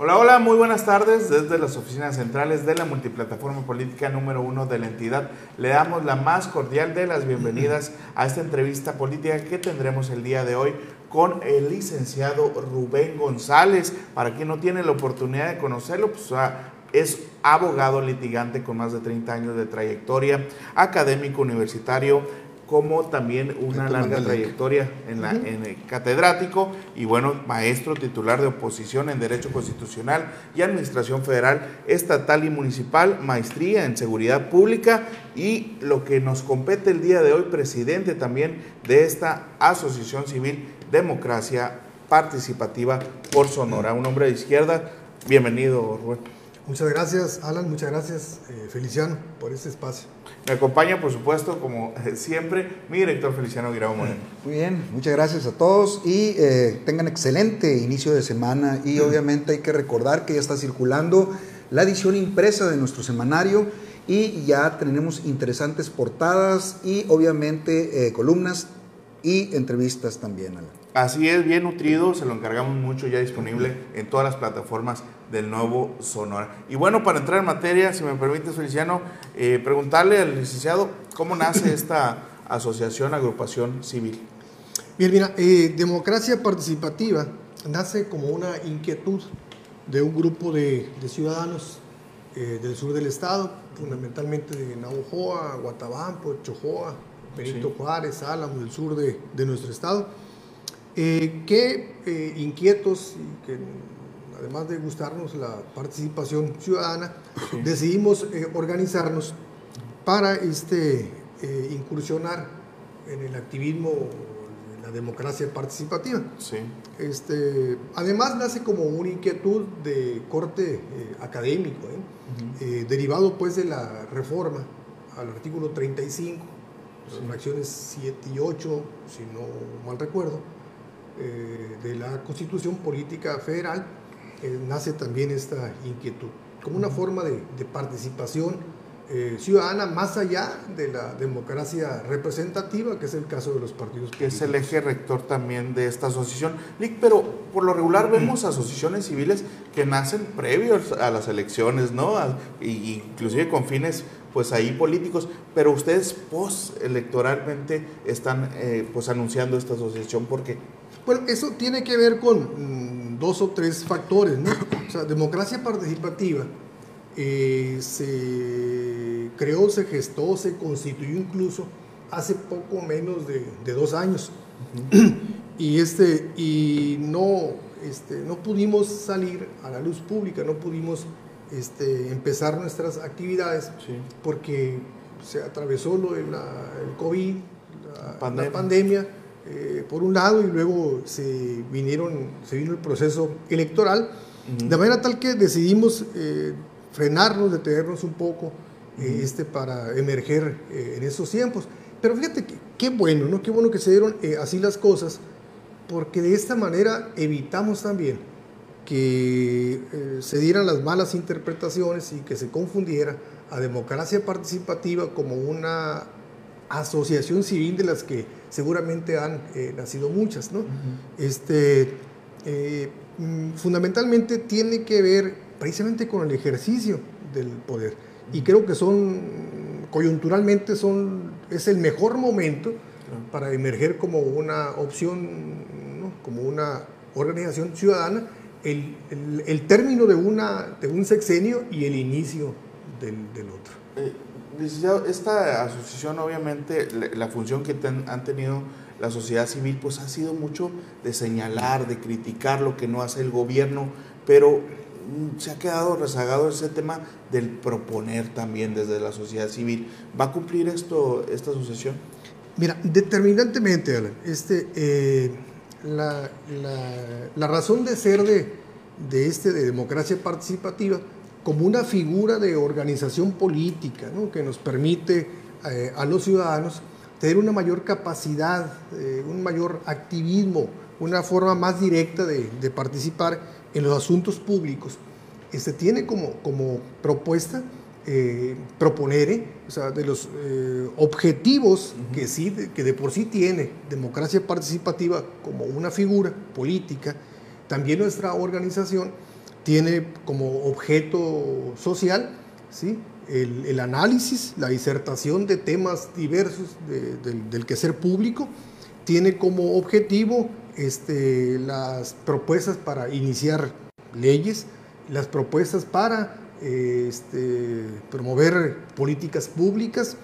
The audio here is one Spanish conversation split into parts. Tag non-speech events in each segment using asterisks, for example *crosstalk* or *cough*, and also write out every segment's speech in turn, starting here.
Hola, hola, muy buenas tardes. Desde las oficinas centrales de la multiplataforma política número uno de la entidad, le damos la más cordial de las bienvenidas a esta entrevista política que tendremos el día de hoy con el licenciado Rubén González. Para quien no tiene la oportunidad de conocerlo, pues es abogado litigante con más de 30 años de trayectoria, académico universitario, como también una larga trayectoria en, la, en el catedrático y bueno, maestro titular de oposición en Derecho Constitucional y Administración Federal, Estatal y Municipal, maestría en Seguridad Pública y lo que nos compete el día de hoy, presidente también de esta Asociación Civil Democracia Participativa por Sonora. Un hombre de izquierda, bienvenido, Rubén. Muchas gracias, Alan, muchas gracias, eh, Feliciano, por este espacio. Me acompaña, por supuesto, como siempre, mi director Feliciano Guirao Moreno. Muy bien, muchas gracias a todos y eh, tengan excelente inicio de semana y obviamente hay que recordar que ya está circulando la edición impresa de nuestro semanario y ya tenemos interesantes portadas y obviamente eh, columnas y entrevistas también, Alan. Así es, bien nutrido, se lo encargamos mucho, ya disponible en todas las plataformas del nuevo Sonora. Y bueno, para entrar en materia, si me permite, Feliciano, eh, preguntarle al licenciado cómo nace *coughs* esta asociación, agrupación civil. Bien, mira, eh, democracia participativa nace como una inquietud de un grupo de, ciudadanos eh, del sur del estado, fundamentalmente de Naujoa, Guatabampo, Chojoa, Benito Juárez, Álamo, del sur de, de nuestro estado, que inquietos y que además de gustarnos la participación ciudadana, decidimos eh, organizarnos para este, eh, incursionar en el activismo, en la democracia participativa. Sí. Este, además nace como una inquietud de corte eh, académico, derivado pues de la reforma al artículo 35, sí. fracciones 7 y 8, si no mal recuerdo, de la Constitución Política Federal, nace también esta inquietud, como una forma de, participación eh, ciudadana más allá de la democracia representativa, que es el caso de los partidos políticos. Que es el eje rector también de esta asociación. Pero por lo regular vemos asociaciones civiles que nacen previos a las elecciones, ¿no? inclusive con fines pues ahí políticos, pero ustedes post-electoralmente están eh, pues anunciando esta asociación, ¿por qué? Bueno, eso tiene que ver con mm, dos o tres factores, ¿no? O sea, democracia participativa eh, se creó, se gestó, se constituyó incluso hace poco menos de, dos años. *clears throat* y, este, y no, este, no pudimos salir a la luz pública, no pudimos este, empezar nuestras actividades porque se atravesó lo el COVID, la pandemia eh, por un lado, y luego se, vinieron, se vino el proceso electoral, de manera tal que decidimos eh, frenarnos, detenernos un poco eh, este, para emerger en esos tiempos. Pero fíjate que, qué bueno, ¿no? Qué bueno que se dieron así las cosas, porque de esta manera evitamos también que se dieran las malas interpretaciones y que se confundiera a democracia participativa como una asociación civil de las que seguramente han eh, nacido muchas. ¿no? este, eh, mm, fundamentalmente tiene que ver precisamente con el ejercicio del poder. Y creo que son, coyunturalmente, son, es el mejor momento para emerger como una opción, como una organización ciudadana, el, el, término de, una, de un sexenio y el inicio del, del otro. Esta asociación obviamente la función que han tenido la sociedad civil pues ha sido mucho de señalar, de criticar lo que no hace el gobierno, pero mm, se ha quedado rezagado ese tema del proponer también desde la sociedad civil. ¿Va a cumplir esto esta asociación? Mira, determinantemente, Alan, este, eh, la, la, razón de ser de, de, este, de democracia participativa como una figura de organización política que nos permite eh, a los ciudadanos tener una mayor capacidad, eh, un mayor activismo, una forma más directa de, participar en los asuntos públicos. Este tiene como, como propuesta eh, proponer, o sea, de los objetivos que, sí, que de por sí tiene democracia participativa como una figura política, también nuestra organización tiene como objeto social ¿sí? el, análisis, la disertación de temas diversos de, del, quehacer público, tiene como objetivo este, las propuestas para iniciar leyes, las propuestas para este, promover políticas públicas,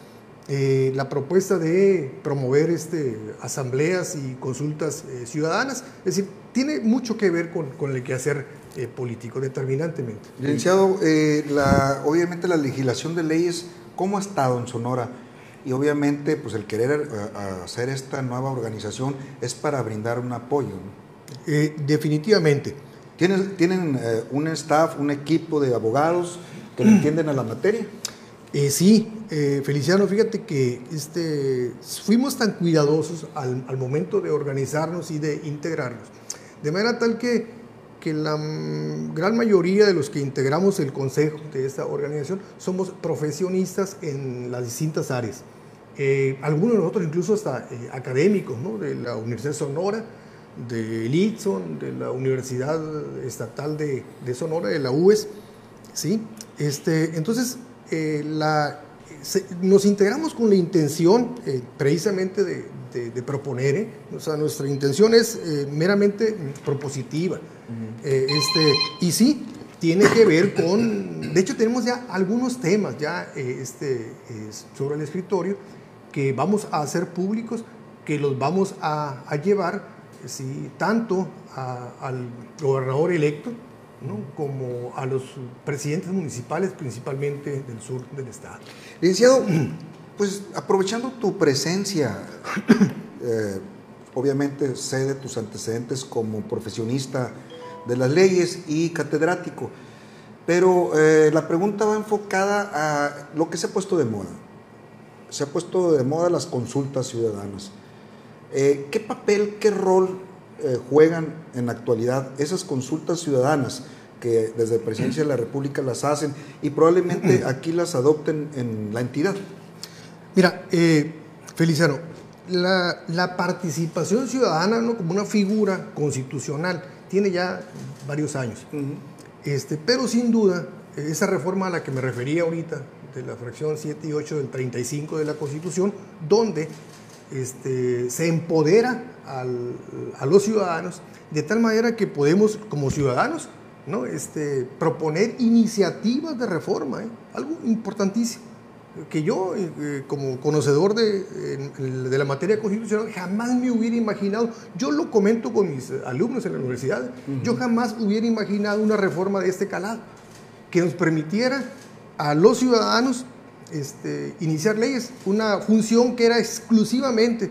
eh, la propuesta de promover este, asambleas y consultas eh, ciudadanas. Es decir, tiene mucho que ver con, con el quehacer eh, político, determinantemente. Licenciado, eh, la, obviamente la legislación de leyes, ¿cómo ha estado en Sonora? Y obviamente, pues el querer eh, hacer esta nueva organización es para brindar un apoyo. ¿no? Eh, definitivamente. ¿Tienen, tienen un staff, un equipo de abogados que le entienden a la materia? Sí, Feliciano, fíjate que este, fuimos tan cuidadosos al, al momento de organizarnos y de integrarnos, de manera tal que, que la mm, gran mayoría de los que integramos el consejo de esta organización somos profesionistas en las distintas áreas. Eh, algunos de nosotros incluso hasta eh, académicos, ¿no? de la Universidad de Sonora, de Litson, de la Universidad Estatal de, Sonora, de la UES, ¿sí? Este, entonces, eh, la, se- nos integramos con la intención eh, precisamente de, de- de proponer, ¿eh? o sea, nuestra intención es eh, meramente propositiva. Este, y sí, tiene que ver con, de hecho tenemos ya algunos temas ya este, sobre el escritorio que vamos a hacer públicos, que los vamos a, a llevar, sí, tanto a- al gobernador electo, ¿no? como a los presidentes municipales, principalmente del sur del estado. Licenciado, *clears throat* pues aprovechando tu presencia, *clears throat* eh, obviamente sé de tus antecedentes como profesionista de las leyes y catedrático, pero eh, la pregunta va enfocada a lo que se ha puesto de moda. Se ha puesto de moda las consultas ciudadanas. Eh, ¿Qué papel, qué rol juegan en la actualidad esas consultas ciudadanas que desde Presidencia de la República las hacen y probablemente *clears throat* aquí las adopten en la entidad? Mira, eh, Feliciano, la, la participación ciudadana ¿no? como una figura constitucional tiene ya varios años. Este, pero sin duda, esa reforma a la que me refería ahorita, de la fracción 7 y 8 del 35 de la Constitución, donde este, se empodera al- a los ciudadanos de tal manera que podemos, como ciudadanos, ¿no? este, proponer iniciativas de reforma, ¿eh? algo importantísimo que yo, eh, eh, como conocedor de, de la materia constitucional, jamás me hubiera imaginado, yo lo comento con mis alumnos en la universidad, yo jamás hubiera imaginado una reforma de este calado, que nos permitiera a los ciudadanos este, iniciar leyes, una función que era exclusivamente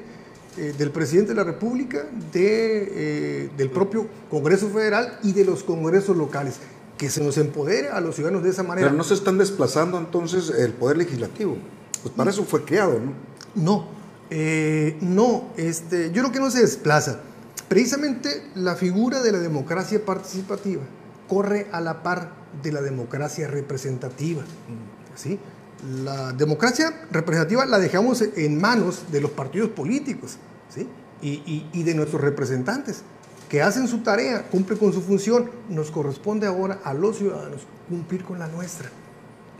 eh, del presidente de la República, de, eh, del propio Congreso Federal y de los congresos locales, que se nos empodere a los ciudadanos de esa manera. Pero no se están desplazando entonces el poder legislativo. Pues para eso fue creado, ¿no? No, eh, no, este, yo creo que no se desplaza. Precisamente la figura de la democracia participativa corre a la par de la democracia representativa. ¿sí? La democracia representativa la dejamos en manos de los partidos políticos ¿sí? y, y- y de nuestros representantes, que hacen su tarea, cumplen con su función. Nos corresponde ahora a los ciudadanos cumplir con la nuestra.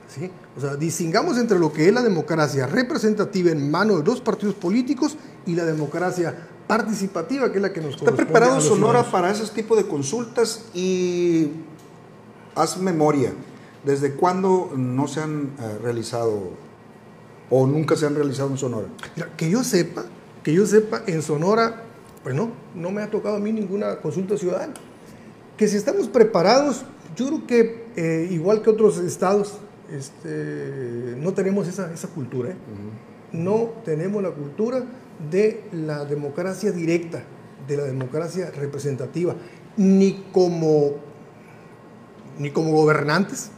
¿sí? O sea, distingamos entre lo que es la democracia representativa en manos de dos partidos políticos y la democracia participativa, que es la que nos ¿Está corresponde preparado a los Sonora ciudadanos. para ese tipo de consultas? Y haz memoria, ¿desde cuándo no se han eh, realizado o nunca se han realizado en Sonora? Mira, que yo sepa, que yo sepa, en Sonora, pues no, no me ha tocado a mí ninguna consulta ciudadana. Que si estamos preparados, yo creo que eh, igual que otros estados, este, no tenemos esa, esa cultura. ¿eh? No tenemos la cultura de la democracia directa, de la democracia representativa, ni como, ni como gobernantes.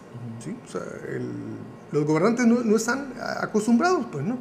Los gobernantes no, están acostumbrados, pues no.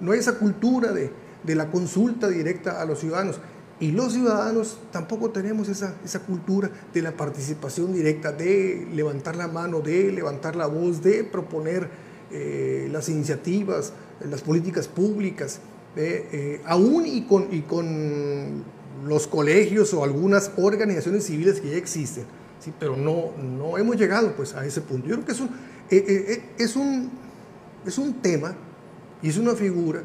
No hay esa cultura de, la consulta directa a los ciudadanos. Y los ciudadanos tampoco tenemos esa, cultura de la participación directa, de levantar la mano, de levantar la voz, de proponer eh, las iniciativas, las políticas públicas, eh, eh, aún y con los colegios o algunas organizaciones civiles que ya existen. ¿Sí? pero no, no hemos llegado pues, a ese punto. Yo creo que es un, eh, eh, es un, es un tema y es una figura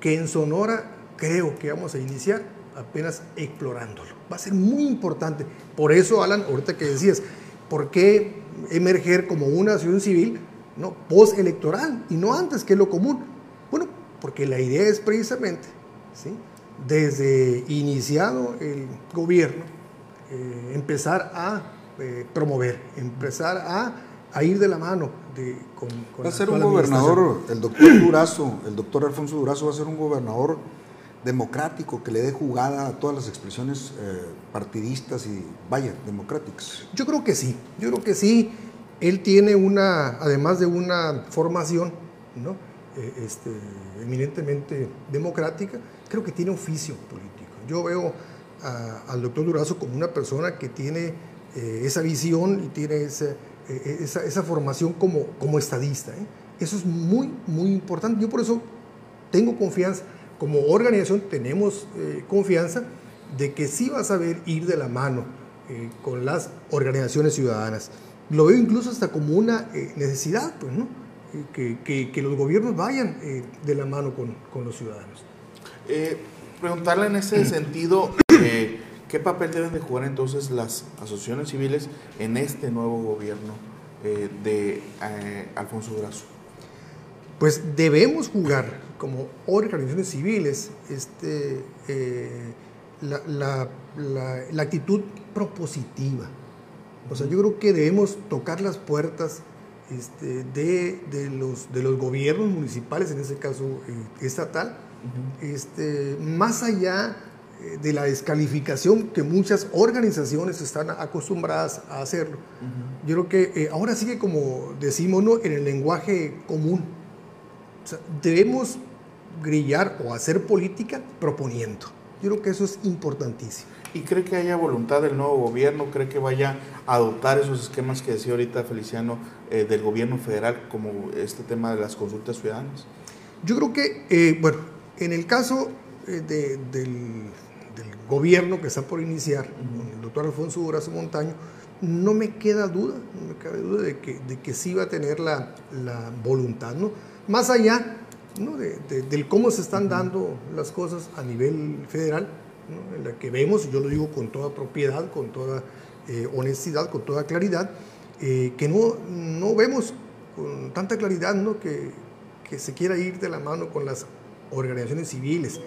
que en Sonora creo que vamos a iniciar apenas explorándolo. Va a ser muy importante. Por eso, Alan, ahorita que decías, ¿por qué emerger como una acción civil no, postelectoral y no antes, que es lo común? Bueno, porque la idea es precisamente, ¿sí? desde iniciado el gobierno, eh, empezar a eh, promover, empezar a, a, ir de la mano de, con, con Va a ser un gobernador, el doctor Durazo, el doctor Alfonso Durazo va a ser un gobernador democrático que le dé jugada a todas las expresiones eh, partidistas y, vaya, democráticas. Yo creo que sí, yo creo que sí. Él tiene una, además de una formación, ¿no? Este, eminentemente democrática, creo que tiene oficio político. Yo veo al doctor Durazo como una persona que tiene eh, esa visión y tiene esa, esa, esa formación como, como estadista. Eso es muy, muy importante. Yo por eso tengo confianza como organización tenemos eh, confianza de que sí va a saber ir de la mano eh, con las organizaciones ciudadanas. Lo veo incluso hasta como una eh, necesidad, pues, ¿no? Que, que, los gobiernos vayan de la mano con, con los ciudadanos. Preguntarle en ese sentido, ¿qué papel deben de jugar entonces las asociaciones civiles en este nuevo gobierno de Alfonso Durazo? Pues debemos jugar como organizaciones civiles este, eh, la, actitud propositiva. O sea, yo creo que debemos tocar las puertas este, de, los, de los gobiernos municipales, en ese caso eh, estatal, este, más allá eh, de la descalificación que muchas organizaciones están acostumbradas a hacerlo. Yo creo que ahora sigue como decimos ¿no? en el lenguaje común. debemos grillar o hacer política proponiendo. Yo creo que eso es importantísimo. ¿Y cree que haya voluntad del nuevo gobierno? ¿Cree que vaya a adoptar esos esquemas que decía ahorita Feliciano eh, del gobierno federal, como este tema de las consultas ciudadanas? Yo creo que, eh, bueno, en el caso eh, del, gobierno que está por iniciar, el doctor Alfonso Durazo Montaño, no me queda duda, no me cabe duda de que, de que sí va a tener la, la voluntad, ¿no? Más allá de, del cómo se están dando las cosas a nivel federal, en la que vemos, yo lo digo con toda propiedad, con toda eh, honestidad, con toda claridad, eh, que no, no vemos con tanta claridad ¿no? que, que se quiera ir de la mano con las organizaciones civiles.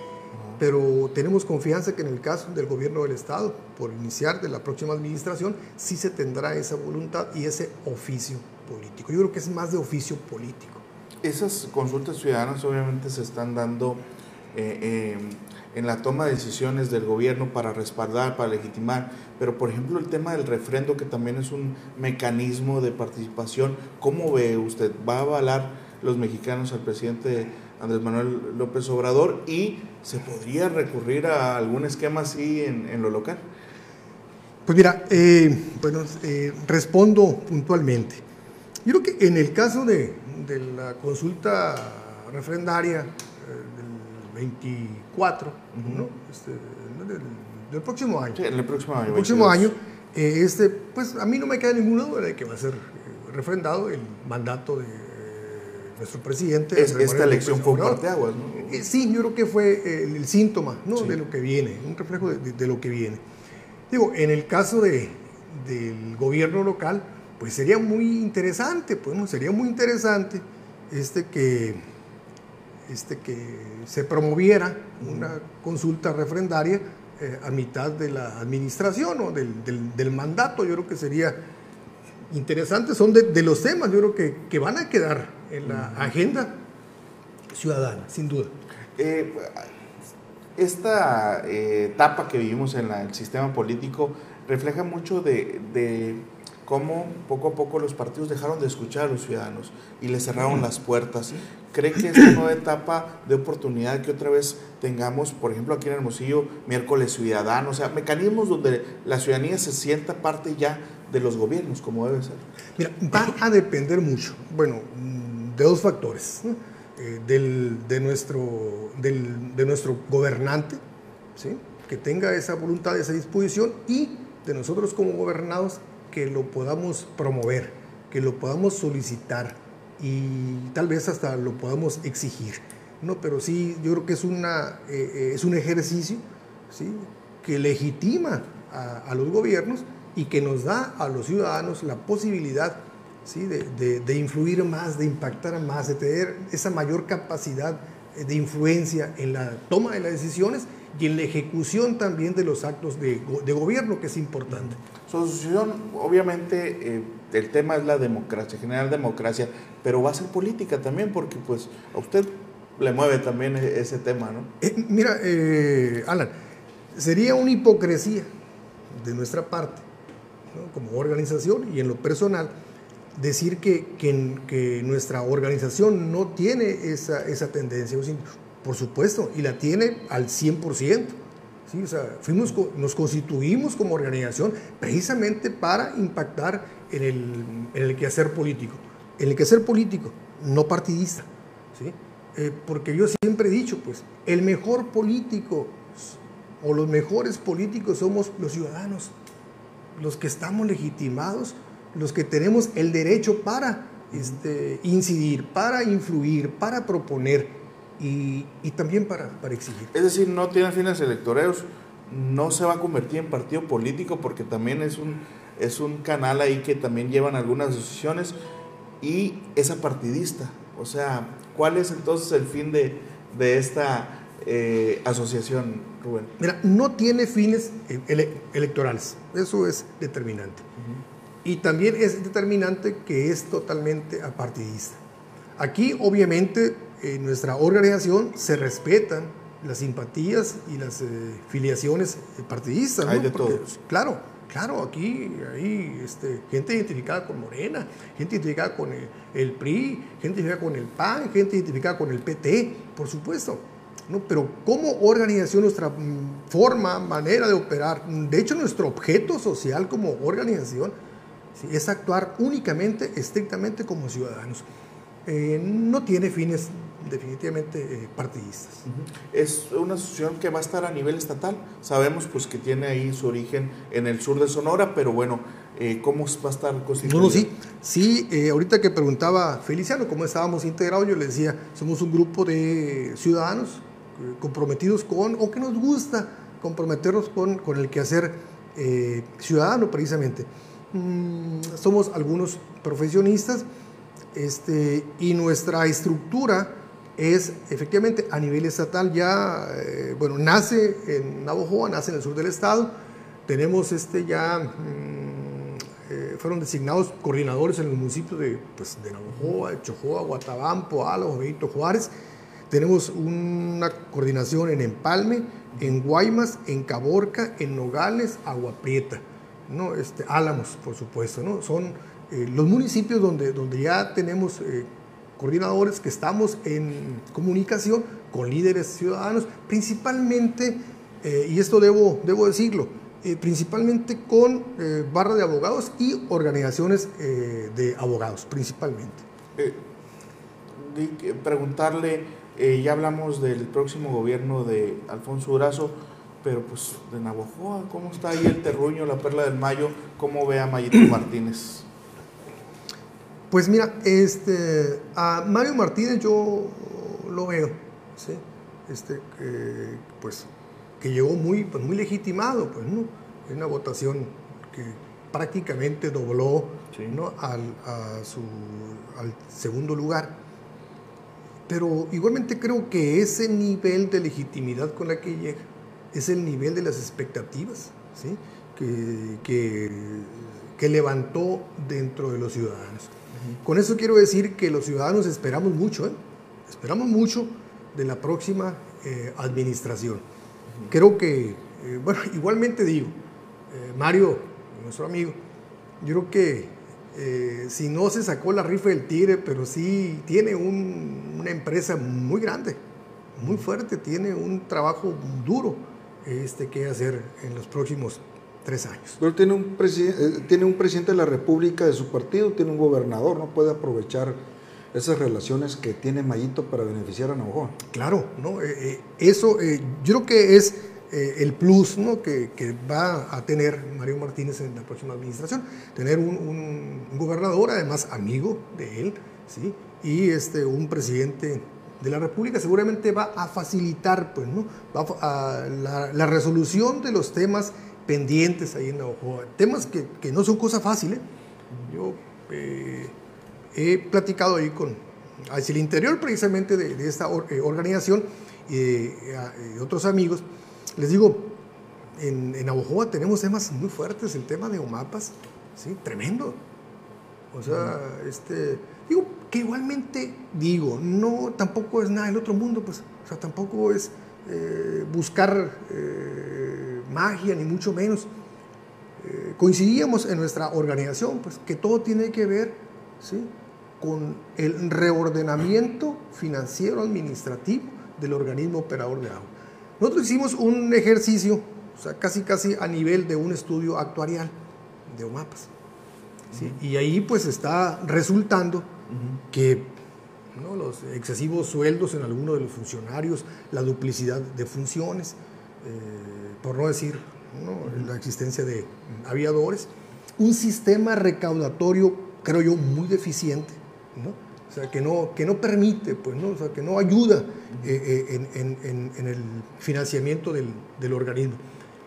Pero tenemos confianza que en el caso del gobierno del Estado, por iniciar de la próxima administración, sí se tendrá esa voluntad y ese oficio político. Yo creo que es más de oficio político esas consultas ciudadanas obviamente se están dando eh, eh, en la toma de decisiones del gobierno para respaldar, para legitimar, pero por ejemplo el tema del refrendo, que también es un mecanismo de participación, ¿cómo ve usted? ¿Va a avalar los mexicanos al presidente Andrés Manuel López Obrador y se podría recurrir a algún esquema así en, lo local? Pues mira, eh, bueno, respondo puntualmente. Yo creo que en el caso de, de la consulta refrendaria eh, del 24, ¿no? este, del, próximo año. Sí, el próximo año. El próximo año, eh, este, pues a mí no me queda ninguna duda de que va a ser eh, refrendado el mandato de nuestro presidente. Es, esta elección fue un parteaguas, ¿no? sí, yo creo que fue el, síntoma ¿no? de lo que viene, un reflejo de, de, lo que viene. Digo, en el caso de, del gobierno local, pues sería muy interesante, pues ¿no? sería muy interesante este que, este que se promoviera una consulta refrendaria eh, a mitad de la administración o del, del, mandato. Yo creo que sería interesante, son de, los temas, yo creo que, que, van a quedar en la agenda ciudadana, sin duda. Eh, esta eh, etapa que vivimos en el sistema político refleja mucho de cómo poco a poco los partidos dejaron de escuchar a los ciudadanos y les cerraron las puertas. ¿Cree que esta nueva etapa de oportunidad que otra vez tengamos, por ejemplo, aquí en Hermosillo, miércoles ciudadano, o sea, mecanismos donde la ciudadanía se sienta parte ya de los gobiernos, como debe ser? Mira, va a depender mucho, bueno, de dos factores, eh, del, de, nuestro, del, de nuestro gobernante, ¿sí? que tenga esa voluntad, esa disposición y de nosotros como gobernados que lo podamos promover, que lo podamos solicitar y tal vez hasta lo podamos exigir. No, pero sí, yo creo que es, una, eh, eh, es un ejercicio ¿sí? que legitima a, a, los gobiernos y que nos da a los ciudadanos la posibilidad ¿sí? de, de, de influir más, de impactar más, de tener esa mayor capacidad de influencia en la toma de las decisiones y en la ejecución también de los actos de, de gobierno, que es importante. Su asociación, obviamente, eh, el tema es la democracia, generar democracia, pero va a ser política también, porque pues a usted le mueve también e-, ese tema, ¿no? Eh, mira, eh, Alan, sería una hipocresía de nuestra parte, ¿no? como organización y en lo personal, decir que, que, que, nuestra organización no tiene esa, esa tendencia. Por supuesto, y la tiene al 100%. ¿sí? O sea, fuimos, nos constituimos como organización precisamente para impactar en el, en el quehacer político. En el quehacer político, no partidista. ¿sí? Eh, porque yo siempre he dicho, pues, el mejor político o los mejores políticos somos los ciudadanos, los que estamos legitimados, los que tenemos el derecho para este, incidir, para influir, para proponer y, y también para, para, exigir. Es decir, no tiene fines electoreros, no se va a convertir en partido político porque también es un, es un canal ahí que también llevan algunas decisiones y es apartidista. O sea, ¿cuál es entonces el fin de, de esta eh, asociación, Rubén? Mira, no tiene fines ele electorales, eso es determinante. Y también es determinante que es totalmente apartidista. Aquí, obviamente, en nuestra organización se respetan las simpatías y las eh, filiaciones partidistas. Hay de Porque, todos. Claro, claro, aquí hay este, gente identificada con Morena, gente identificada con el, el, PRI, gente identificada con el PAN, gente identificada con el PT, por supuesto. ¿no? Pero como organización, nuestra mm, forma, manera de operar, de hecho nuestro objeto social como organización, ¿sí? es actuar únicamente, estrictamente como ciudadanos. Eh, no tiene fines definitivamente eh, partidistas. Es una asociación que va a estar a nivel estatal. Sabemos pues que tiene ahí su origen en el sur de Sonora, pero bueno, eh, ¿cómo va a estar constituida? No, sí, sí, ahorita que preguntaba Feliciano cómo estábamos integrados, yo le decía, somos un grupo de ciudadanos comprometidos con, o que nos gusta comprometernos con, con el quehacer eh, ciudadano precisamente. Mm, somos algunos profesionistas este, y nuestra estructura es efectivamente a nivel estatal ya, eh, bueno, nace en Navojoa, nace en el sur del estado, tenemos este ya, mmm, eh, fueron designados coordinadores en los municipios de, pues, de Navojoa, Chojoa, Guatabampo, Álamo, Benito Juárez, tenemos una coordinación en Empalme, en Guaymas, en Caborca, en Nogales, Agua Prieta, ¿no? este, Álamos, por supuesto, ¿no? son eh, los municipios donde, donde ya tenemos eh, coordinadores que estamos en comunicación con líderes ciudadanos, principalmente, eh, y esto debo, debo decirlo, principalmente con barra de abogados y organizaciones de abogados, principalmente. preguntarle, ya hablamos del próximo gobierno de Alfonso Durazo, pero pues de Navojoa, ¿cómo está ahí el terruño, la perla del mayo? ¿Cómo ve a Mayito *clears throat* Martínez? Pues mira, este, a Mario Martínez yo lo veo, ¿sí? este, eh, pues, que llegó muy, pues, muy legitimado, pues, ¿no? En una votación que prácticamente dobló sí. ¿no? al, a su, al segundo lugar. Pero igualmente creo que ese nivel de legitimidad con la que llega es el nivel de las expectativas ¿sí? que, que, que levantó dentro de los ciudadanos. Con eso quiero decir que los ciudadanos esperamos mucho, ¿eh? esperamos mucho de la próxima eh, administración. Uh -huh. Creo que, eh, bueno, *laughs* igualmente digo, eh, Mario, nuestro amigo, yo creo que eh, si no se sacó la rifa del tigre, pero sí tiene un, una empresa muy grande, muy fuerte, tiene un trabajo duro este, que hacer en los próximos tres años. Pero tiene un, eh, tiene un presidente de la República de su partido, tiene un gobernador, no puede aprovechar esas relaciones que tiene Mayito para beneficiar a Navajo. Claro, ¿no? Eh, eh, eso yo creo que es eh, el plus ¿no? que, que, va a tener Mario Martínez en la próxima administración. Tener un, un, gobernador, además amigo de él, ¿sí? y este, un presidente de la República seguramente va a facilitar pues, ¿no? va a, la, la, resolución de los temas pendientes ahí en Navajo. Temas que, que no son cosa fácil. ¿eh? Yo eh, he platicado ahí con hacia el interior precisamente de, de esta or, eh, organización y eh, otros amigos. Les digo, en, en Navojoa tenemos temas muy fuertes, el tema de OMAPAS, ¿sí? tremendo. O sea, este, digo, que igualmente digo, no, tampoco es nada del otro mundo, pues, o sea, tampoco es eh, buscar eh, magia, ni mucho menos. Eh, coincidíamos en nuestra organización, pues, que todo tiene que ver, ¿sí? con el reordenamiento financiero administrativo del organismo operador de agua. Nosotros hicimos un ejercicio, o sea, casi casi a nivel de un estudio actuarial de OMAPAS. ¿sí? Y ahí pues está resultando -huh. que ¿no? los excesivos sueldos en algunos de los funcionarios, la duplicidad de funciones, eh, por no decir ¿no? Uh -huh. la existencia de aviadores, un sistema recaudatorio, creo yo, muy deficiente, ¿no? o sea, que no, que no permite, pues, ¿no? O sea, que no ayuda eh, en, en, en, el financiamiento del, del organismo.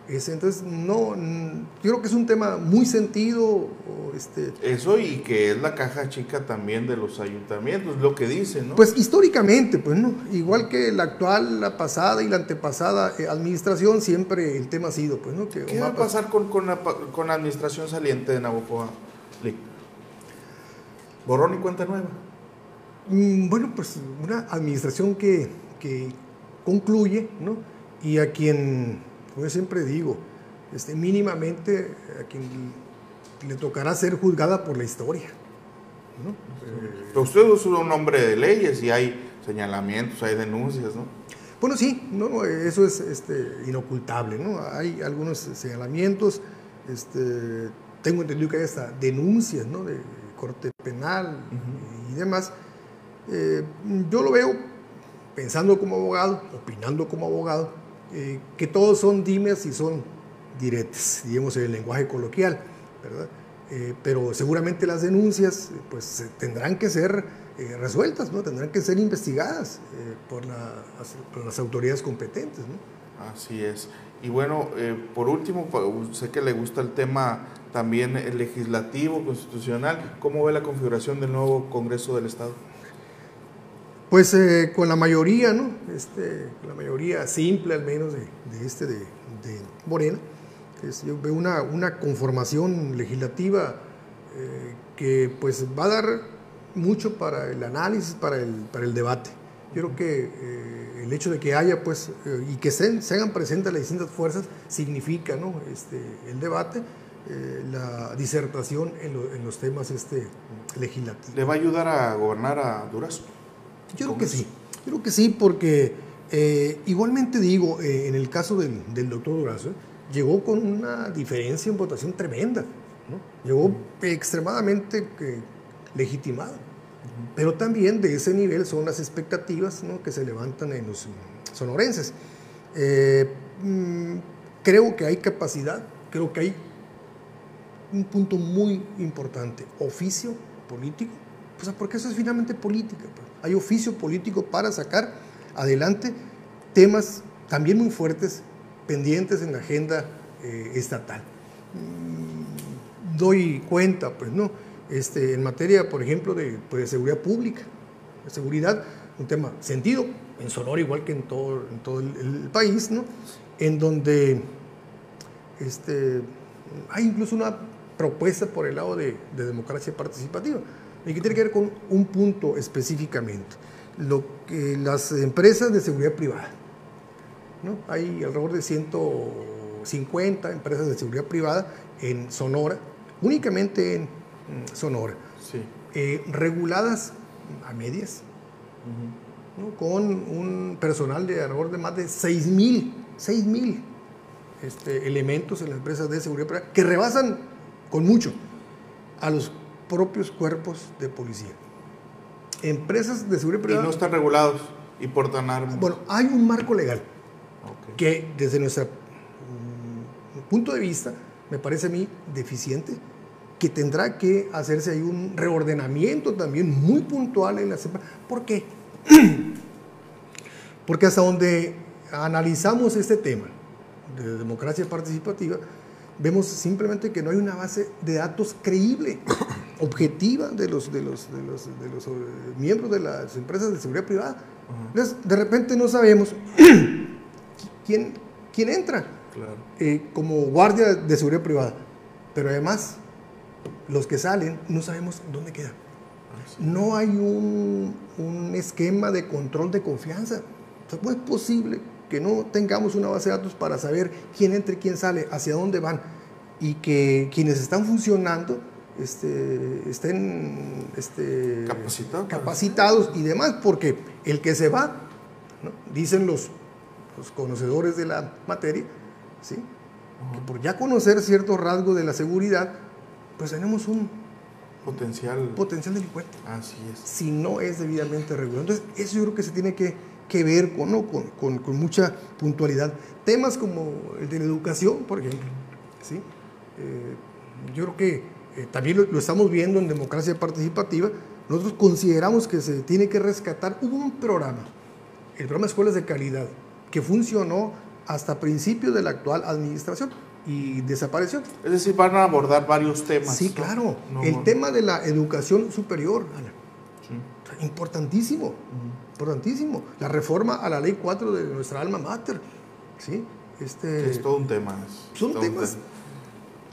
Es, entonces, no, yo creo que es un tema muy sentido. Este, Eso y que es la caja chica también de los ayuntamientos, lo que dicen, ¿no? Pues históricamente, pues, ¿no? Igual que la actual, la pasada y la antepasada eh, administración, siempre el tema ha sido, pues, ¿no? Que ¿Qué va a pasar con, con, la, con la administración saliente de Navojoa? Borrón y cuenta nueva. Mm, Bueno, pues una administración que, que concluye, ¿no? Y a quien, pues siempre digo, este, mínimamente a quien le tocará ser juzgada por la historia. ¿no? Eh, Pero usted es un hombre de leyes y hay señalamientos, hay denuncias, ¿no? Bueno, sí, no, no eso es este, inocultable, ¿no? Hay algunos señalamientos, este, tengo entendido que hay hasta denuncias, ¿no? De corte penal uh -huh. y demás. Eh, yo lo veo pensando como abogado, opinando como abogado, eh, que todos son dimes y son diretes, digamos en el lenguaje coloquial, ¿verdad? Eh, pero seguramente las denuncias pues tendrán que ser eh, resueltas, ¿no? tendrán que ser investigadas por, las autoridades competentes. ¿no? Así es. Y bueno, por último, sé que le gusta el tema también legislativo, constitucional. ¿Cómo ve la configuración del nuevo Congreso del Estado? Pues eh, con la mayoría, ¿no? Este, la mayoría simple al menos de, este, de, Morena. Es, yo veo una, una conformación legislativa eh, que pues va a dar mucho para el análisis, para el, para el debate. Yo creo que eh, el hecho de que haya pues y que se, se, hagan presentes las distintas fuerzas significa, ¿no? Este, el debate, la disertación en, en, los temas este, legislativos. ¿Le va a ayudar a gobernar a Durazo? Yo creo que sí, yo creo que sí, porque eh, igualmente digo, eh, en el caso del, del doctor Durazo, llegó con una diferencia en votación tremenda, ¿no? llegó extremadamente eh, legitimado, uh -huh. pero también de ese nivel son las expectativas ¿no? que se levantan en los sonorenses. Mm, creo que hay capacidad, creo que hay un punto muy importante, oficio político, pues porque eso es finalmente política. Pues. Hay oficio político para sacar adelante temas también muy fuertes, pendientes en la agenda eh, estatal. Mm, doy cuenta, pues, ¿no? Este, en materia, por ejemplo, de, pues, de seguridad pública, de seguridad, un tema sentido, en Sonora igual que en todo, en todo el, país, ¿no? En donde este, hay incluso una propuesta por el lado de democracia participativa y que tiene que ver con un punto específicamente, lo que las empresas de seguridad privada. ¿no? Hay alrededor de 150 empresas de seguridad privada en Sonora, únicamente en Sonora, sí. eh, reguladas a medias, uh -huh. ¿no? con un personal de alrededor de más de 6 mil, 6 mil este, elementos en las empresas de seguridad privada que rebasan con mucho a los propios cuerpos de policía. Empresas de seguridad privada. Y no están regulados y portan armas. Bueno, hay un marco legal. Okay. que desde nuestro mm, punto de vista me parece a mí deficiente, que tendrá que hacerse ahí un reordenamiento también muy puntual en la empresas. ¿Por qué? *clears throat* Porque hasta donde analizamos este tema de democracia participativa, vemos simplemente que no hay una base de datos creíble, objetiva de los, de los, de los, de los eh, miembros de las empresas de seguridad privada. Entonces, de repente no sabemos *clears throat* quién, quién entra eh, como guardia de seguridad privada, pero además los que salen no sabemos dónde quedan. Ah, no hay un, un, esquema de control de confianza. ¿Cómo es posible que no tengamos una base de datos para saber quién entra y quién sale, hacia dónde van, y que quienes están funcionando este, estén este, capacitados y demás, porque el que se va, dicen los, los, conocedores de la materia, ¿sí? que por ya conocer ciertos rasgos de la seguridad, pues tenemos un potencial, potencial delincuente. Así es. Si no es debidamente regulado. Entonces, eso yo creo que se tiene que, que ver con, ¿no? con, con, con, mucha puntualidad. Temas como el de la educación, por ejemplo. ¿sí? Eh, yo creo que eh, también lo, estamos viendo en democracia participativa. Nosotros consideramos que se tiene que rescatar. Hubo un programa, el programa Escuelas de Calidad, que funcionó hasta principios de la actual administración y desapareció. Es decir, van a abordar varios temas. Sí, claro. el tema de la educación superior, importantísimo, importantísimo. La reforma a la ley 4 de nuestra alma mater, ¿sí? Este, es todo un tema. Son temas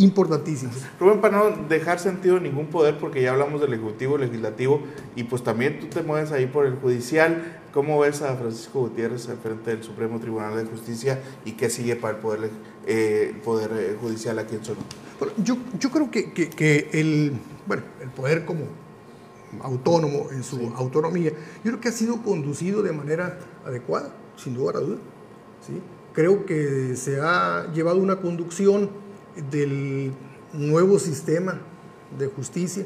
importantísimos. Rubén, para no dejar sentido ningún poder, porque ya hablamos del Ejecutivo, Legislativo, y pues también tú te mueves ahí por el Judicial, ¿cómo ves a Francisco Gutiérrez al frente del Supremo Tribunal de Justicia y qué sigue para el Poder, eh, poder eh, Judicial aquí en Sonora? Bueno, yo, yo creo que, que, el, bueno, el poder como autónomo en su autonomía, yo creo que ha sido conducido de manera adecuada, sin duda a duda. ¿sí? Creo que se ha llevado una conducción del nuevo sistema de justicia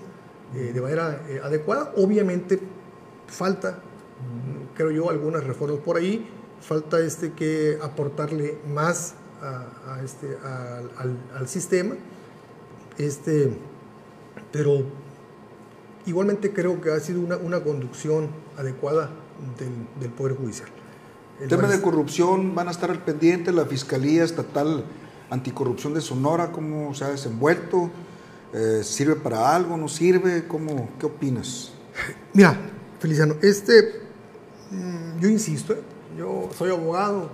eh, de manera eh, adecuada. Obviamente falta, creo yo, algunas reformas por ahí, falta este que aportarle más a, este, al, sistema, este, pero igualmente creo que ha sido una, una conducción adecuada del, Poder Judicial. El tema de corrupción van a estar al pendiente, la Fiscalía Estatal anticorrupción de Sonora, cómo se ha desenvuelto, eh, sirve para algo, no sirve, ¿Cómo, ¿qué opinas? Mira, Feliciano, este, mm, yo insisto, ¿eh? yo soy abogado,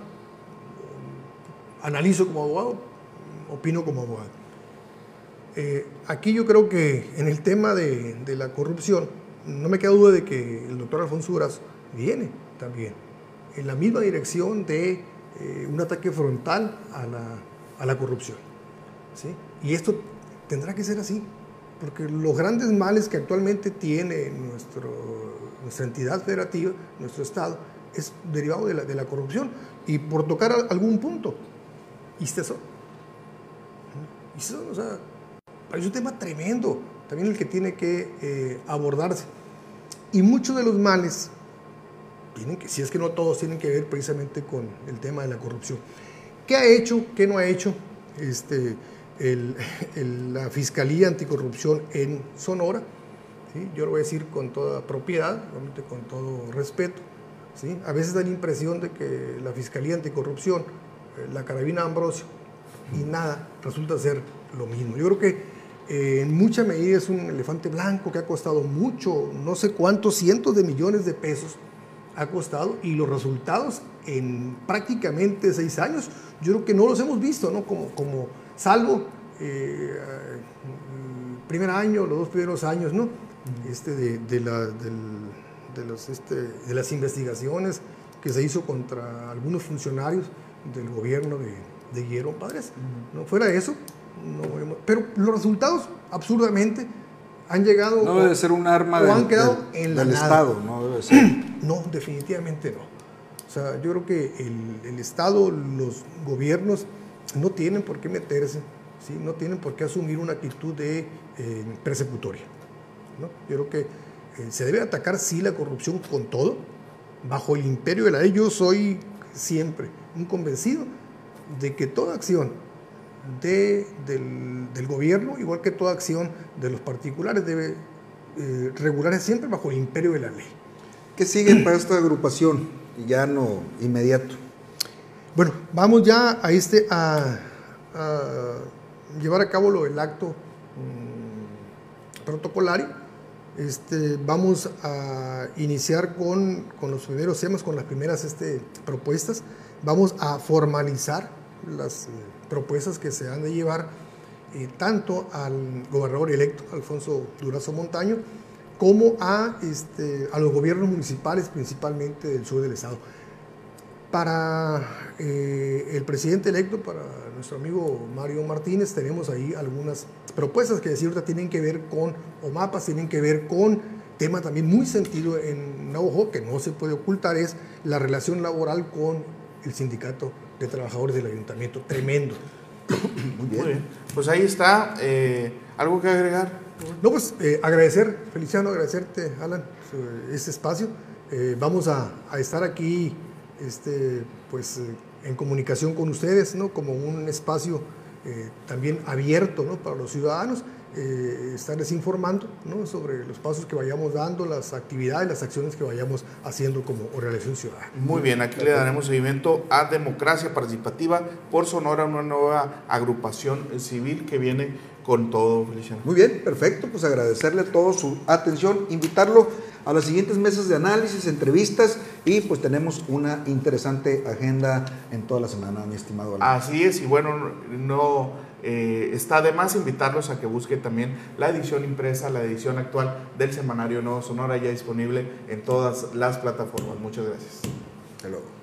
analizo como abogado, opino como abogado. Eh, aquí yo creo que en el tema de, la corrupción, no me queda duda de que el doctor Alfonso Duras viene también en la misma dirección de un ataque frontal a la a la corrupción. ¿sí? Y esto tendrá que ser así, porque los grandes males que actualmente tiene nuestro, nuestra entidad federativa, nuestro Estado, es derivado de la, de la corrupción. Y por tocar algún punto, ¿y eso? ¿Y eso? O sea, es un tema tremendo, también el que tiene que eh, abordarse. Y muchos de los males, tienen que, si es que no todos, tienen que ver precisamente con el tema de la corrupción. ¿Qué ha hecho? ¿Qué no ha hecho este, *laughs* la Fiscalía Anticorrupción en Sonora? Yo lo voy a decir con toda propiedad, realmente con todo respeto. ¿sí? A veces da la impresión de que la Fiscalía Anticorrupción, eh, la carabina Ambrosio y nada resulta ser lo mismo. Yo creo que eh, en mucha medida es un elefante blanco que ha costado mucho, no sé cuántos cientos de millones de pesos ha costado y los resultados en prácticamente seis años, yo creo que no los hemos visto, ¿no? Como, como salvo eh, el primer año, los dos primeros años, ¿no? Este de, de, la, de, los, este, de las investigaciones que se hizo contra algunos funcionarios del gobierno de, de Guillermo Padres. ¿no? Fuera de eso, no pero los resultados, absurdamente, han llegado. No debe ser un arma o han quedado en del Estado, no debe ser. *clears throat* No, definitivamente no. Sea, yo creo que el, Estado, los gobiernos no tienen por qué meterse, ¿sí? no tienen por qué asumir una actitud de eh, persecutoria. ¿no? Yo creo que eh, se debe atacar sí la corrupción con todo, bajo el imperio de la ley. Yo soy siempre un convencido de que toda acción de, del, del, gobierno, igual que toda acción de los particulares, debe eh, regularse siempre bajo el imperio de la ley. ¿Qué sigue para esta agrupación? Ya no inmediato. Bueno, vamos ya a este a, llevar a cabo lo del acto mmm, protocolario. Este, vamos a iniciar con, con, los primeros temas, con las primeras este, propuestas. Vamos a formalizar las eh, propuestas que se han de llevar eh, tanto al gobernador electo, Alfonso Durazo Montaño, como a, este, a los gobiernos municipales, principalmente del sur del estado. Para eh, el presidente electo, para nuestro amigo Mario Martínez, tenemos ahí algunas propuestas que decir ahorita tienen que ver con, o mapas tienen que ver con tema también muy sentido en Navajo, que no se puede ocultar, es la relación laboral con el sindicato de trabajadores del ayuntamiento. Tremendo. Muy bien. Muy bien. Pues ahí está. Eh, ¿Algo que agregar? No, pues eh, agradecer, Feliciano, agradecerte, Alan, este espacio. Eh, vamos a, a, estar aquí este, pues, eh, en comunicación con ustedes, ¿no? como un espacio eh, también abierto ¿no? para los ciudadanos, eh, estarles informando ¿no? sobre los pasos que vayamos dando, las actividades, las acciones que vayamos haciendo como organización ciudadana. Muy bien, aquí le daremos seguimiento a Democracia Participativa por Sonora, una nueva agrupación civil que viene con todo, Feliciano. Muy bien, perfecto, pues agradecerle a todos su atención, invitarlo a las siguientes mesas de análisis, entrevistas y pues tenemos una interesante agenda en toda la semana, mi estimado Alan. Así es, y bueno, no eh, está de más invitarlos a que busquen también la edición impresa, la edición actual del Semanario Nuevo Sonora ya disponible en todas las plataformas. Muchas gracias. Hasta luego.